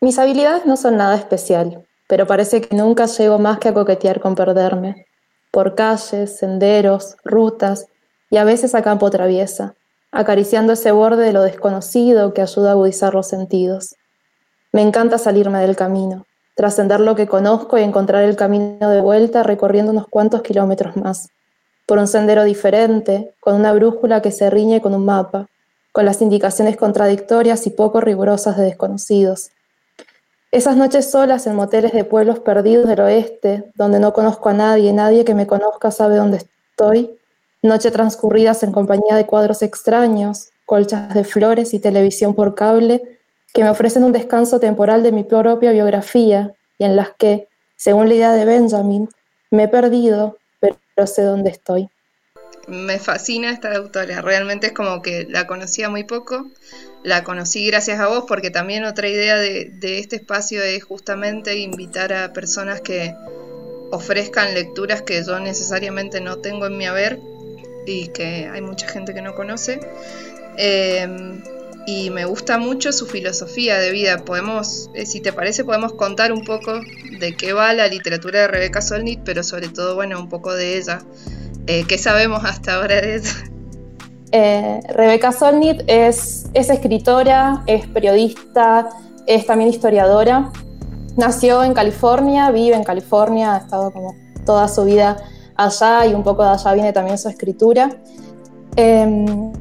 Mis habilidades no son nada especial, pero parece que nunca llego más que a coquetear con perderme, por calles, senderos, rutas y a veces a campo traviesa, acariciando ese borde de lo desconocido que ayuda a agudizar los sentidos. Me encanta salirme del camino, trascender lo que conozco y encontrar el camino de vuelta recorriendo unos cuantos kilómetros más, por un sendero diferente, con una brújula que se riñe con un mapa, con las indicaciones contradictorias y poco rigurosas de desconocidos. Esas noches solas en moteles de pueblos perdidos del oeste, donde no conozco a nadie, nadie que me conozca sabe dónde estoy, noches transcurridas en compañía de cuadros extraños, colchas de flores y televisión por cable, que me ofrecen un descanso temporal de mi propia biografía y en las que, según la idea de Benjamin, me he perdido, pero sé dónde estoy. Me fascina esta autora, realmente es como que la conocía muy poco, la conocí gracias a vos porque también otra idea de, este espacio es justamente invitar a personas que ofrezcan lecturas que yo necesariamente no tengo en mi haber y que hay mucha gente que no conoce. Em, y me gusta mucho su filosofía de vida. Podemos, eh, si te parece, podemos contar un poco de qué va la literatura de Rebeca Solnit, pero sobre todo, bueno, un poco de ella. Eh, ¿Qué sabemos hasta ahora de ella? Eh, Rebeca Solnit es, es escritora, es periodista, es también historiadora. Nació en California, vive en California, ha estado como toda su vida allá y un poco de allá viene también su escritura. Em,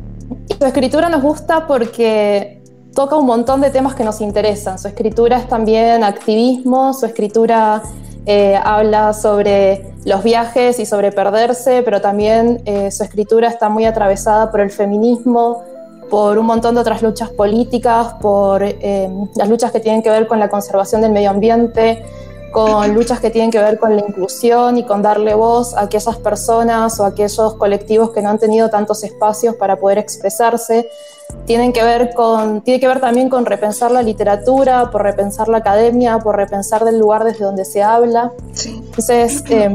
su escritura nos gusta porque toca un montón de temas que nos interesan. Su escritura es también activismo, su escritura eh, habla sobre los viajes y sobre perderse, pero también eh, su escritura está muy atravesada por el feminismo, por un montón de otras luchas políticas, por em, las luchas que tienen que ver con la conservación del medio ambiente, con luchas que tienen que ver con la inclusión y con darle voz a aquellas personas o a aquellos colectivos que no han tenido tantos espacios para poder expresarse. Tienen que ver con, tiene que ver también con repensar la literatura, por repensar la academia, por repensar del lugar desde donde se habla. Entonces, eh,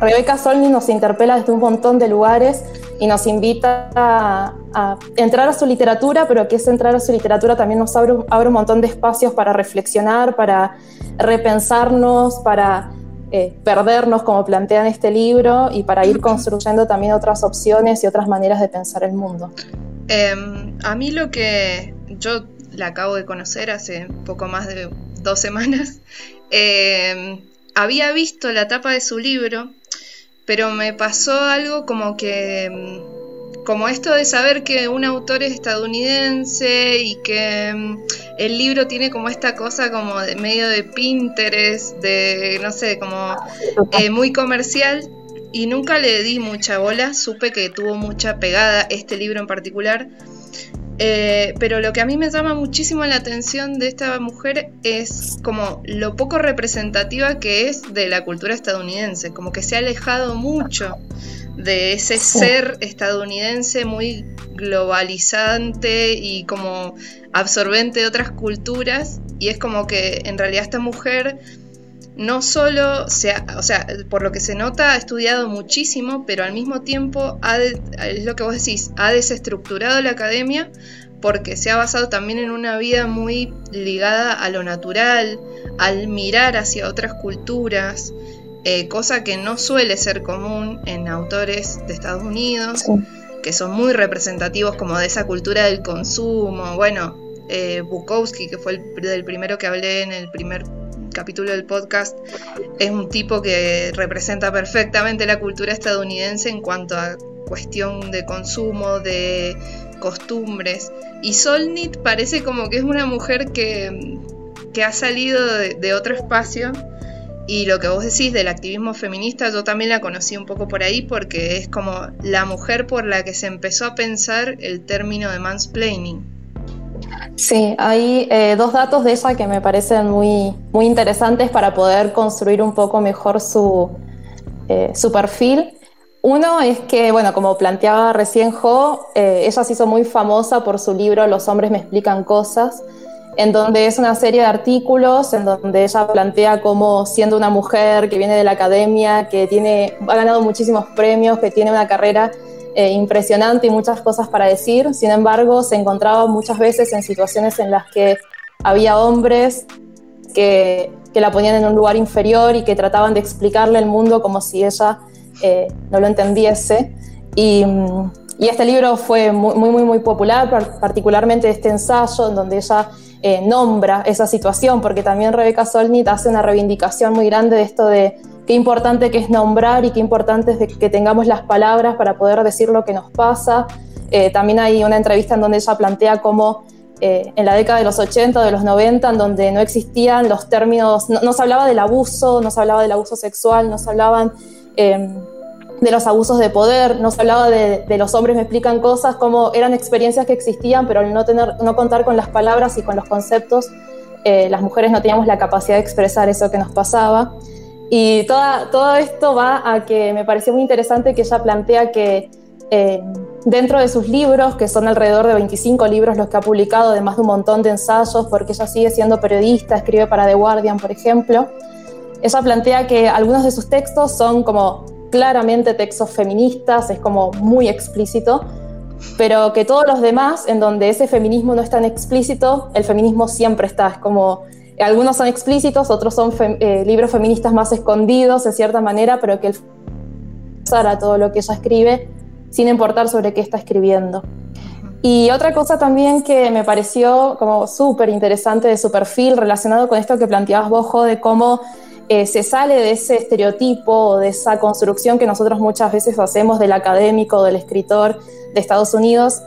Rebeca Solni nos interpela desde un montón de lugares y nos invita a, entrar a su literatura, pero que ese entrar a su literatura también nos abre, abre un montón de espacios para reflexionar, para repensarnos, para eh, perdernos, como plantea en este libro, y para ir construyendo también otras opciones y otras maneras de pensar el mundo. Em, a mí lo que yo la acabo de conocer hace poco más de dos semanas, em, había visto la tapa de su libro, pero me pasó algo como que em, como esto de saber que un autor es estadounidense y que mm, el libro tiene como esta cosa como de medio de Pinterest, de no sé, como eh, muy comercial y nunca le di mucha bola, supe que tuvo mucha pegada este libro en particular. Eh, pero lo que a mí me llama muchísimo la atención de esta mujer es como lo poco representativa que es de la cultura estadounidense, como que se ha alejado mucho de ese ser estadounidense muy globalizante y como absorbente de otras culturas y es como que en realidad esta mujer no solo, se o sea, por lo que se nota, ha estudiado muchísimo, pero al mismo tiempo, ha es lo que vos decís, ha desestructurado la academia porque se ha basado también en una vida muy ligada a lo natural, al mirar hacia otras culturas, eh, cosa que no suele ser común en autores de Estados Unidos, que son muy representativos como de esa cultura del consumo. Bueno, eh, Bukowski, que fue el, primero que hablé en el primer capítulo del podcast, es un tipo que representa perfectamente la cultura estadounidense en cuanto a cuestión de consumo, de costumbres. Y Solnit parece como que es una mujer que, ha salido de otro espacio y lo que vos decís del activismo feminista, yo también la conocí un poco por ahí porque es como la mujer por la que se empezó a pensar el término de mansplaining. Sí, hay eh, dos datos de ella que me parecen muy, muy interesantes para poder construir un poco mejor su, eh, su perfil. Uno es que, bueno, como planteaba recién Jo, eh, ella se hizo muy famosa por su libro Los hombres me explican cosas, en donde es una serie de artículos en donde ella plantea cómo siendo una mujer que viene de la academia, que tiene, ha ganado muchísimos premios, que tiene una carrera eh, impresionante y muchas cosas para decir, sin embargo se encontraba muchas veces en situaciones en las que había hombres que, la ponían en un lugar inferior y que trataban de explicarle el mundo como si ella eh, no lo entendiese. Y, este libro fue muy, muy, muy popular, particularmente este ensayo en donde ella eh, nombra esa situación, porque también Rebeca Solnit hace una reivindicación muy grande de esto de qué importante que es nombrar y qué importante es que tengamos las palabras para poder decir lo que nos pasa. Eh, también hay una entrevista en donde ella plantea cómo eh, en la década de los 80 o de los 90, en donde no existían los términos, no, se hablaba del abuso, no se hablaba del abuso sexual, no se hablaban em, de los abusos de poder, no se hablaba de, los hombres me explican cosas, como eran experiencias que existían, pero al no, tener, no contar con las palabras y con los conceptos, eh, las mujeres no teníamos la capacidad de expresar eso que nos pasaba. Y toda, todo esto va a que me pareció muy interesante que ella plantea que eh, dentro de sus libros, que son alrededor de 25 libros los que ha publicado, además de un montón de ensayos, porque ella sigue siendo periodista, escribe para The Guardian, por ejemplo, ella plantea que algunos de sus textos son como claramente textos feministas, es como muy explícito, pero que todos los demás, en donde ese feminismo no es tan explícito, el feminismo siempre está, es como algunos son explícitos, otros son eh, libros feministas más escondidos, de cierta manera, pero que el a todo lo que ella escribe sin importar sobre qué está escribiendo. Y otra cosa también que me pareció como súper interesante de su perfil relacionado con esto que planteabas vos, de cómo eh, se sale de ese estereotipo o de esa construcción que nosotros muchas veces hacemos del académico, del escritor de Estados Unidos,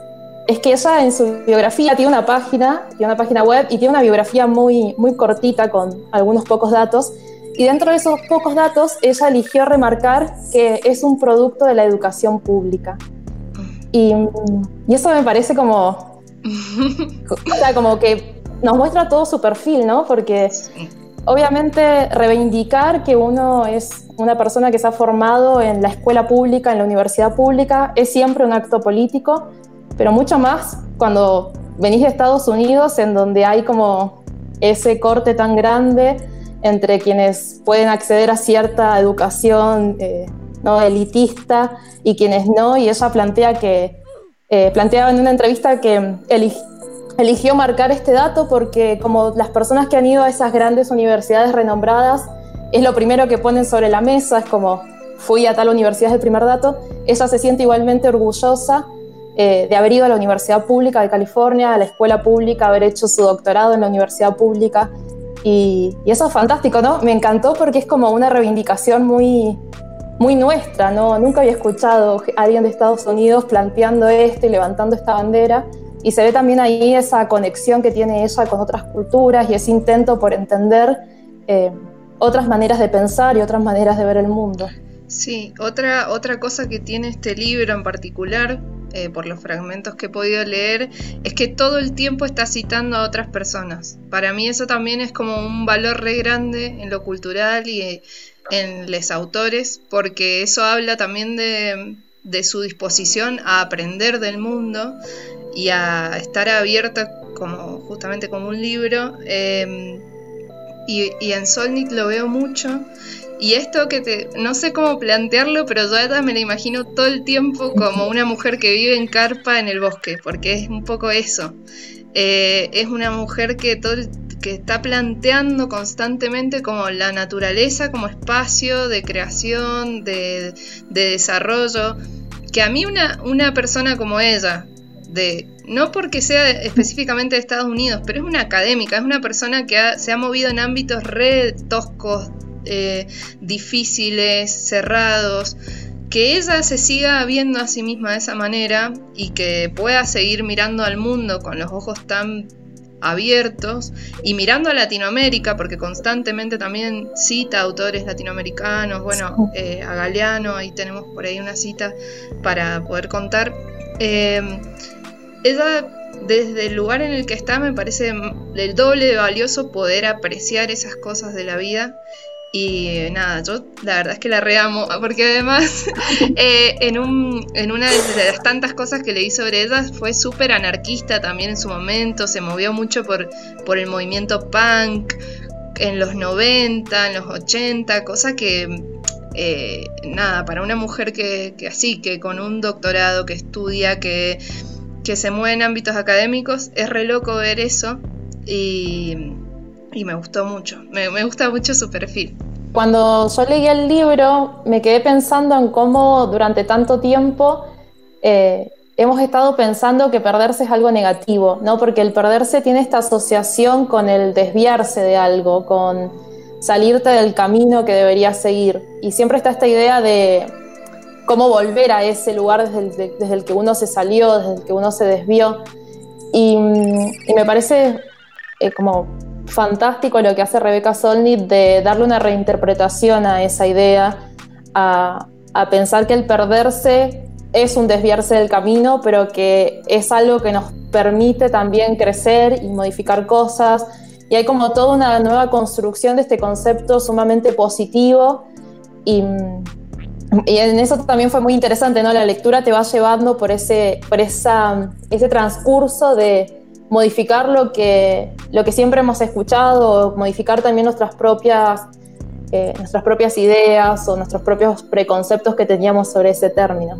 es que ella en su biografía tiene una página, tiene una página web y tiene una biografía muy, muy cortita con algunos pocos datos, y dentro de esos pocos datos, ella eligió remarcar que es un producto de la educación pública. Y, eso me parece como, o sea, como que nos muestra todo su perfil, ¿no? Porque obviamente reivindicar que uno es una persona que se ha formado en la escuela pública, en la universidad pública, es siempre un acto político, pero mucho más cuando venís de Estados Unidos, en donde hay como ese corte tan grande entre quienes pueden acceder a cierta educación eh, elitista y quienes no, y ella plantea que, eh, planteaba en una entrevista que eligió marcar este dato porque como las personas que han ido a esas grandes universidades renombradas, es lo primero que ponen sobre la mesa, es como fui a tal universidad es el primer dato, ella se siente igualmente orgullosa eh, de haber ido a la Universidad Pública de California, a la escuela pública, haber hecho su doctorado en la Universidad Pública y, eso es fantástico, ¿no? Me encantó porque es como una reivindicación muy, muy nuestra, ¿no? Nunca había escuchado a alguien de Estados Unidos planteando esto y levantando esta bandera. Y se ve también ahí esa conexión que tiene ella con otras culturas y ese intento por entender eh, otras maneras de pensar y otras maneras de ver el mundo. Sí, otra, otra cosa que tiene este libro en particular eh, por los fragmentos que he podido leer, es que todo el tiempo está citando a otras personas. Para mí eso también es como un valor re grande en lo cultural y en los autores, porque eso habla también de, su disposición a aprender del mundo y a estar abierta como justamente como un libro. Eh, y, y, en Solnit lo veo mucho y esto que te, no sé cómo plantearlo, pero yo me la imagino todo el tiempo como una mujer que vive en carpa en el bosque, porque es un poco eso. Eh, es una mujer que, todo, que está planteando constantemente como la naturaleza como espacio de creación, de, desarrollo, que a mí una, una persona como ella, de, no porque sea específicamente de Estados Unidos, pero es una académica, es una persona que se ha movido en ámbitos re toscos, eh, difíciles, cerrados, que ella se siga viendo a sí misma de esa manera y que pueda seguir mirando al mundo con los ojos tan abiertos y mirando a Latinoamérica, porque constantemente también cita autores latinoamericanos, bueno, eh, a Galeano, ahí tenemos por ahí una cita para poder contar. Eh, ella, desde el lugar en el que está, me parece el doble de valioso poder apreciar esas cosas de la vida. Y nada, yo la verdad es que la reamo, porque además eh, en, un, en una de las tantas cosas que leí sobre ella fue súper anarquista también en su momento, se movió mucho por, por el movimiento punk en los 90, en los 80, cosa que eh, nada, para una mujer que, que, así, que con un doctorado, que estudia, que, que se mueve en ámbitos académicos, es re loco ver eso. Y y me gustó mucho, me, gusta mucho su perfil. Cuando yo leí el libro me quedé pensando en cómo durante tanto tiempo eh, hemos estado pensando que perderse es algo negativo, ¿no? Porque el perderse tiene esta asociación con el desviarse de algo, con salirte del camino que deberías seguir. Y siempre está esta idea de cómo volver a ese lugar desde el, que uno se salió, desde el que uno se desvió. Y, me parece eh, como fantástico lo que hace Rebeca Solnit de darle una reinterpretación a esa idea, a, a pensar que el perderse es un desviarse del camino, pero que es algo que nos permite también crecer y modificar cosas. Y hay como toda una nueva construcción de este concepto sumamente positivo. Y, y en eso también fue muy interesante, ¿no? La lectura te va llevando por ese, por esa, ese transcurso de modificar lo que, lo que siempre hemos escuchado, modificar también nuestras propias, eh, nuestras propias ideas o nuestros propios preconceptos que teníamos sobre ese término.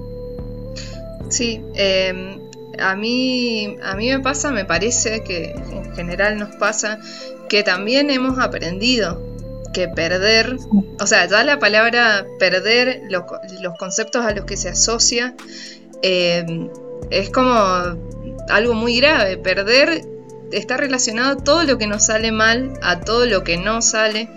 Sí, em, a, mí, a mí me pasa, me parece que en general nos pasa que también hemos aprendido que perder, o sea, ya la palabra perder, los, conceptos a los que se asocia, em, es como algo muy grave. Perder está relacionado a todo lo que nos sale mal, a todo lo que no sale.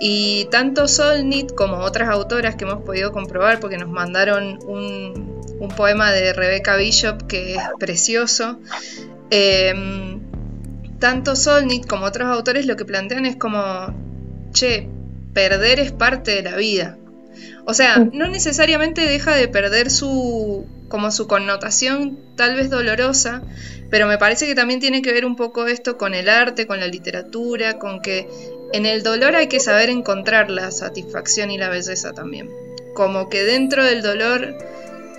Y tanto Solnit como otras autoras que hemos podido comprobar, porque nos mandaron un, un poema de Rebecca Bishop que es precioso. Em, tanto Solnit como otros autores lo que plantean es como, che, perder es parte de la vida. O sea, no necesariamente deja de perder su como su connotación tal vez dolorosa, pero me parece que también tiene que ver un poco esto con el arte, con la literatura, con que en el dolor hay que saber encontrar la satisfacción y la belleza también. Como que dentro del dolor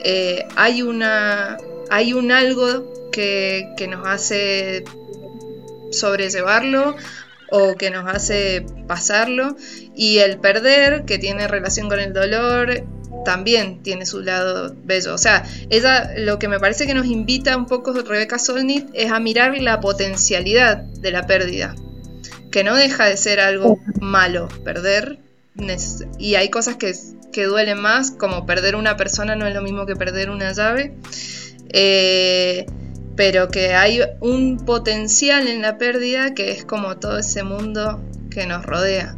eh, hay, una, hay un algo que, nos hace sobrellevarlo o que nos hace pasarlo y el perder que tiene relación con el dolor también tiene su lado bello. O sea, ella lo que me parece que nos invita un poco Rebeca Solnit es a mirar la potencialidad de la pérdida, que no deja de ser algo malo, perder y hay cosas que, que duelen más, como perder una persona no es lo mismo que perder una llave, eh, pero que hay un potencial en la pérdida que es como todo ese mundo que nos rodea.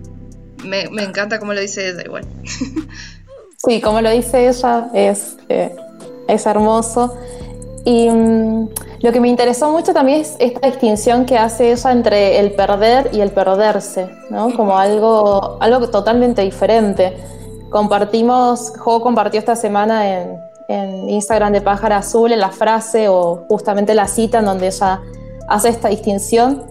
Me, encanta como lo dice ella igual. Sí, como lo dice ella, es, eh, es hermoso. Y mm, lo que me interesó mucho también es esta distinción que hace ella entre el perder y el perderse, ¿no? Como algo, algo totalmente diferente. Compartimos, Jo compartió esta semana en, en Instagram de Pájara Azul en la frase o justamente la cita en donde ella hace esta distinción,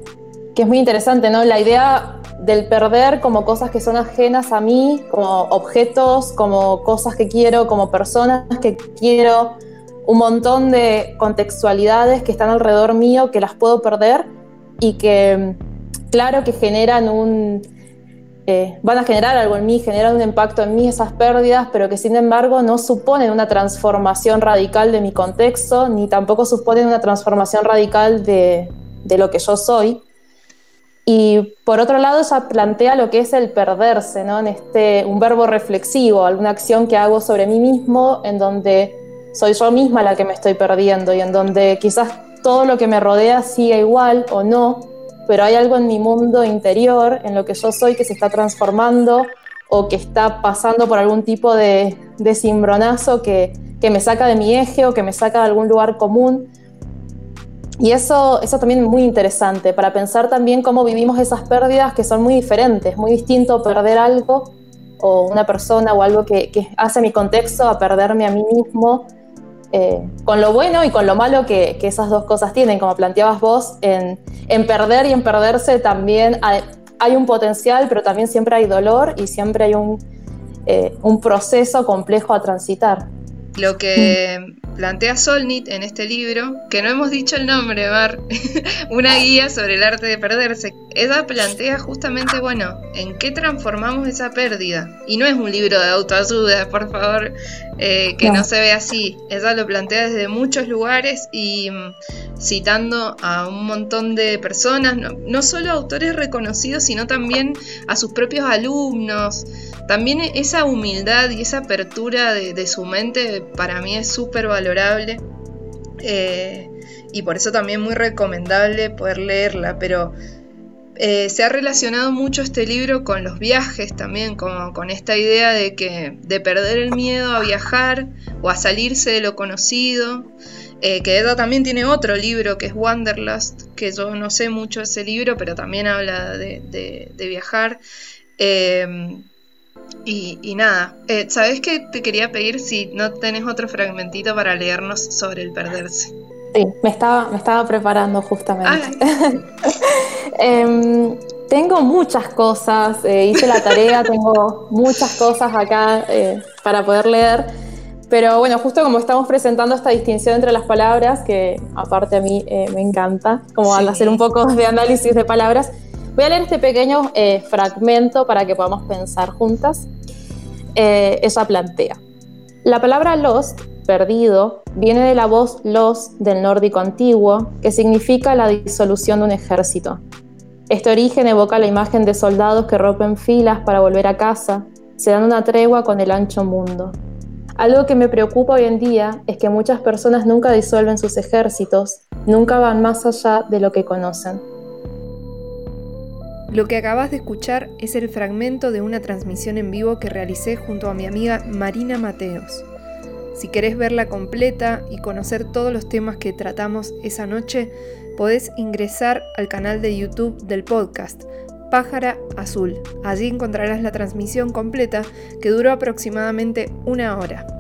que es muy interesante, ¿no? La idea del perder como cosas que son ajenas a mí, como objetos, como cosas que quiero, como personas que quiero, un montón de contextualidades que están alrededor mío que las puedo perder y que, claro, que generan un. Eh, van a generar algo en mí, generan un impacto en mí esas pérdidas, pero que sin embargo no suponen una transformación radical de mi contexto, ni tampoco suponen una transformación radical de, de lo que yo soy. Y por otro lado, ella plantea lo que es el perderse, ¿no? En este, un verbo reflexivo, alguna acción que hago sobre mí mismo, en donde soy yo misma la que me estoy perdiendo y en donde quizás todo lo que me rodea siga igual o no, pero hay algo en mi mundo interior, en lo que yo soy, que se está transformando o que está pasando por algún tipo de, de cimbronazo que, que, me saca de mi eje o que me saca de algún lugar común. Y eso, eso también muy interesante para pensar también cómo vivimos esas pérdidas que son muy diferentes, muy distinto perder algo o una persona o algo que, que hace mi contexto a perderme a mí mismo eh, con lo bueno y con lo malo que, esas dos cosas tienen, como planteabas vos, en, perder y en perderse también hay, un potencial, pero también siempre hay dolor y siempre hay un, eh, un proceso complejo a transitar. Lo que plantea Solnit en este libro, que no hemos dicho el nombre, Bar, una guía sobre el arte de perderse. Ella plantea justamente, bueno, en qué transformamos esa pérdida. Y no es un libro de autoayuda, por favor, eh, que no. se ve así. Ella lo plantea desde muchos lugares y mm, citando a un montón de personas, no, solo autores reconocidos, sino también a sus propios alumnos. También esa humildad y esa apertura de, su mente para mí es súper valorable. Eh, y por eso también muy recomendable poder leerla, pero eh, se ha relacionado mucho este libro con los viajes también, como con esta idea de que de perder el miedo a viajar o a salirse de lo conocido. Eh, que ella también tiene otro libro que es Wanderlust, que yo no sé mucho ese libro, pero también habla de, viajar. Y, nada, eh, ¿sabes qué te quería pedir si no tenés otro fragmentito para leernos sobre el perderse? Sí, me estaba, me estaba preparando justamente. Em, tengo muchas cosas, eh, hice la tarea, tengo muchas cosas acá eh, para poder leer, pero bueno, justo como estamos presentando esta distinción entre las palabras, que aparte a mí eh, me encanta, como al hacer un poco de análisis de palabras, voy a leer este pequeño fragmento para que podamos pensar juntas. ella plantea, la palabra lost perdido viene de la voz los del nórdico antiguo, que significa la disolución de un ejército. Este origen evoca la imagen de soldados que rompen filas para volver a casa, se dan una tregua con el ancho mundo. Algo que me preocupa hoy en día es que muchas personas nunca disuelven sus ejércitos, nunca van más allá de lo que conocen. Lo que acabas de escuchar es el fragmento de una transmisión en vivo que realicé junto a mi amiga Marina Mateos. Si querés verla completa y conocer todos los temas que tratamos esa noche, podés ingresar al canal de YouTube del podcast, Pájara Azul. Allí encontrarás la transmisión completa que duró aproximadamente una hora.